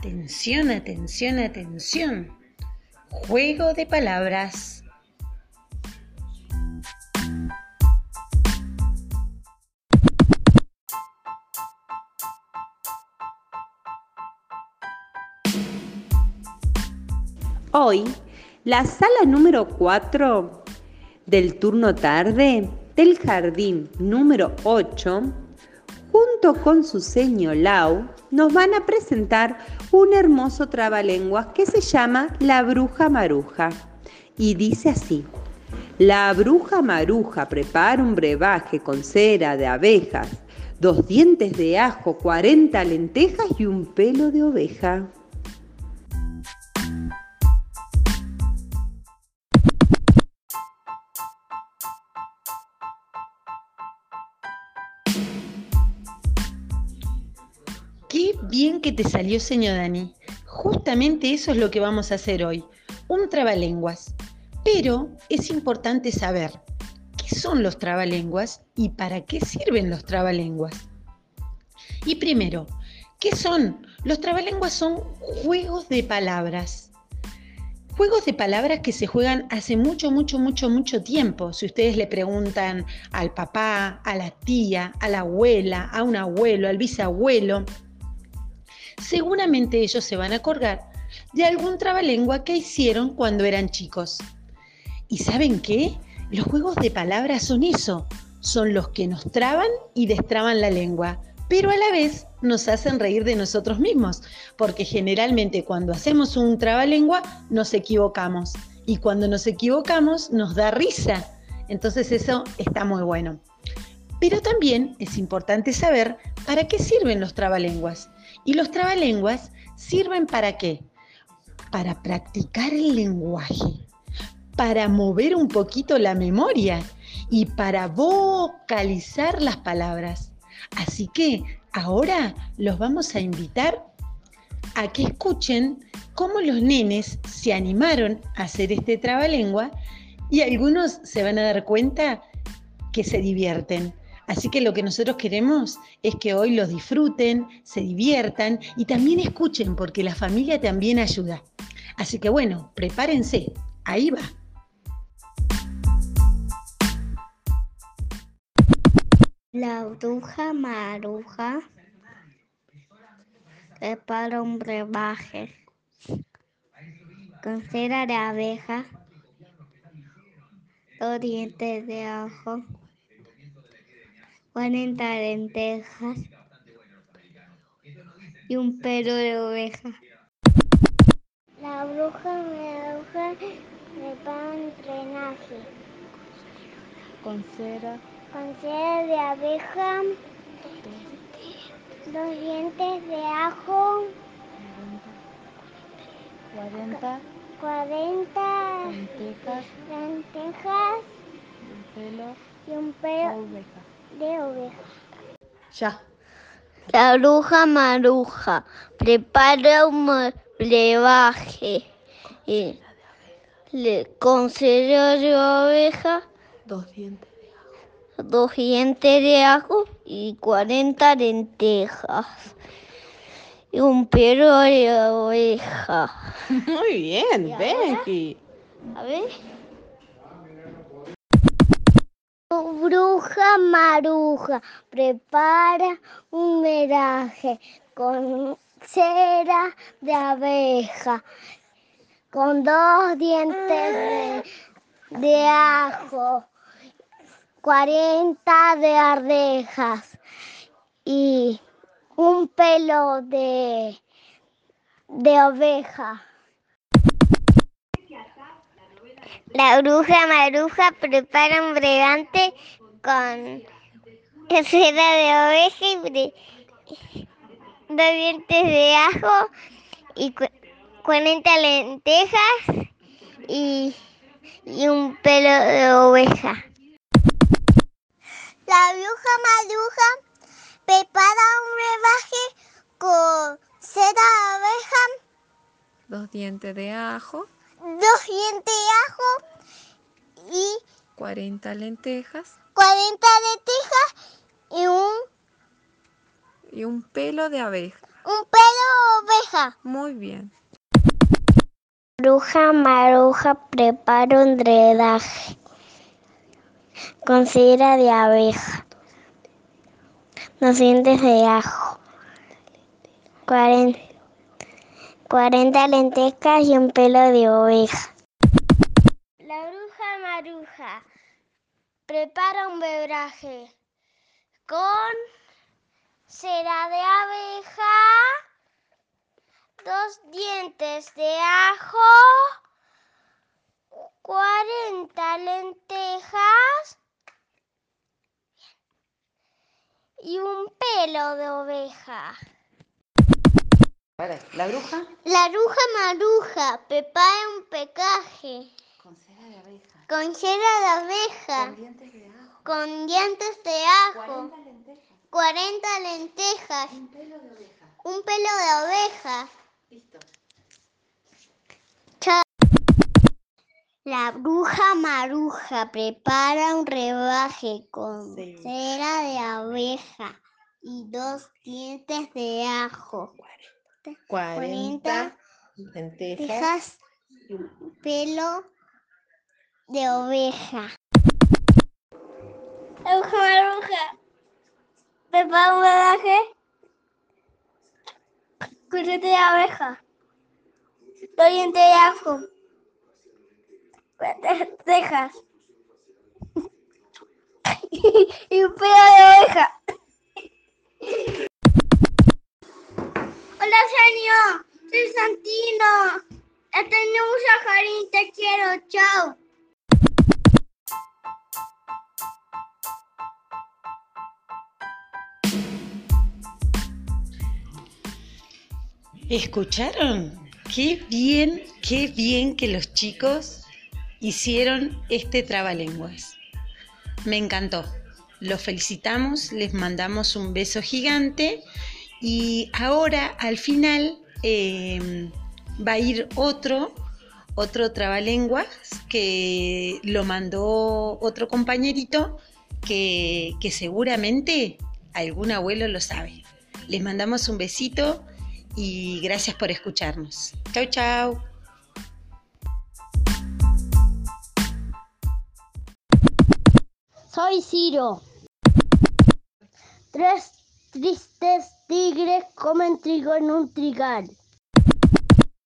Atención, atención, atención. Juego de palabras. Hoy, la sala número 4 del turno tarde del jardín número 8, junto con su señor Lau, nos van a presentar un hermoso trabalenguas que se llama La Bruja Maruja. Y dice así, la bruja maruja prepara un brebaje con cera de abejas, dos dientes de ajo, 40 lentejas y un pelo de oveja. Bien que te salió, señor Dani. Justamente eso es lo que vamos a hacer hoy, un trabalenguas. Pero es importante saber qué son los trabalenguas y para qué sirven los trabalenguas. Y primero, ¿qué son? Los trabalenguas son juegos de palabras. Juegos de palabras que se juegan hace mucho, mucho, mucho, mucho tiempo. Si ustedes le preguntan al papá, a la tía, a la abuela, a un abuelo, al bisabuelo, seguramente ellos se van a acordar de algún trabalengua que hicieron cuando eran chicos. ¿Y saben qué? Los juegos de palabras son eso, son los que nos traban y destraban la lengua, pero a la vez nos hacen reír de nosotros mismos, porque generalmente cuando hacemos un trabalengua nos equivocamos y cuando nos equivocamos nos da risa. Entonces eso está muy bueno. Pero también es importante saber para qué sirven los trabalenguas. Y los trabalenguas sirven para qué? Para practicar el lenguaje, para mover un poquito la memoria y para vocalizar las palabras. Así que ahora los vamos a invitar a que escuchen cómo los nenes se animaron a hacer este trabalengua y algunos se van a dar cuenta que se divierten. Así que lo que nosotros queremos es que hoy los disfruten, se diviertan y también escuchen, porque la familia también ayuda. Así que bueno, prepárense, ahí va. La bruja maruja prepara un brebaje con cera de abeja, dos dientes de ajo, 40 lentejas y un pelo de oveja. La bruja maruja prepara un drenaje con cera, con cera de abeja, dos dientes de ajo, 40 40 lentejas. lentejas y un pelo y un de pelo oveja. De oveja. Ya. La bruja maruja prepara un brebaje y le, con cera de oveja, Dos dientes. dos dientes de ajo y 40 lentejas y un pelo de oveja. Muy bien. Becky. A ver. Bruja maruja prepara un meraje con cera de abeja, con dos dientes de, ajo, 40 de ardejas y un pelo de, de oveja. La bruja maruja prepara un bregante con cera de oveja y dos dientes de ajo y cu- 40 lentejas y, y un pelo de oveja. La bruja maruja prepara un brebaje con cera de oveja Dos dientes de ajo, dos dientes de ajo y 40 lentejas 40 lentejas y un y un pelo de abeja. Un pelo oveja. Muy bien. Bruja maruja prepara un drenaje con cera de abeja, dos dientes de ajo, 40, 40 lentejas y un pelo de oveja. La bruja maruja prepara un bebraje con cera de abeja, dos dientes de ajo, 40 lentejas y un pelo de oveja. ¿La bruja? La bruja maruja prepara un pecaje Con cera de abeja. con cera de abeja, dientes de ajo. con dientes de ajo, lentejas. 40 lentejas, Un pelo de oveja. un pelo de oveja. Listo. La bruja maruja prepara un rebaje con Sí. cera de abeja y dos dientes de ajo, 40 lentejas. lentejas, y un- pelo de oveja. La bruja maruja prepara un cera de abeja, dos dientes de ajo, lentejas y un pelo de oveja. Hola, señor. Soy Santino. Este es un Sajarín. Te quiero. Chao. ¿Escucharon? Qué bien, qué bien que los chicos hicieron este trabalenguas. Me encantó. Los felicitamos, les mandamos un beso gigante y ahora al final eh, va a ir otro, otro trabalenguas que lo mandó otro compañerito que, que seguramente algún abuelo lo sabe. Les mandamos un besito y gracias por escucharnos. Chau, chau. Soy Ciro. Tres tristes tigres comen trigo en un trigal.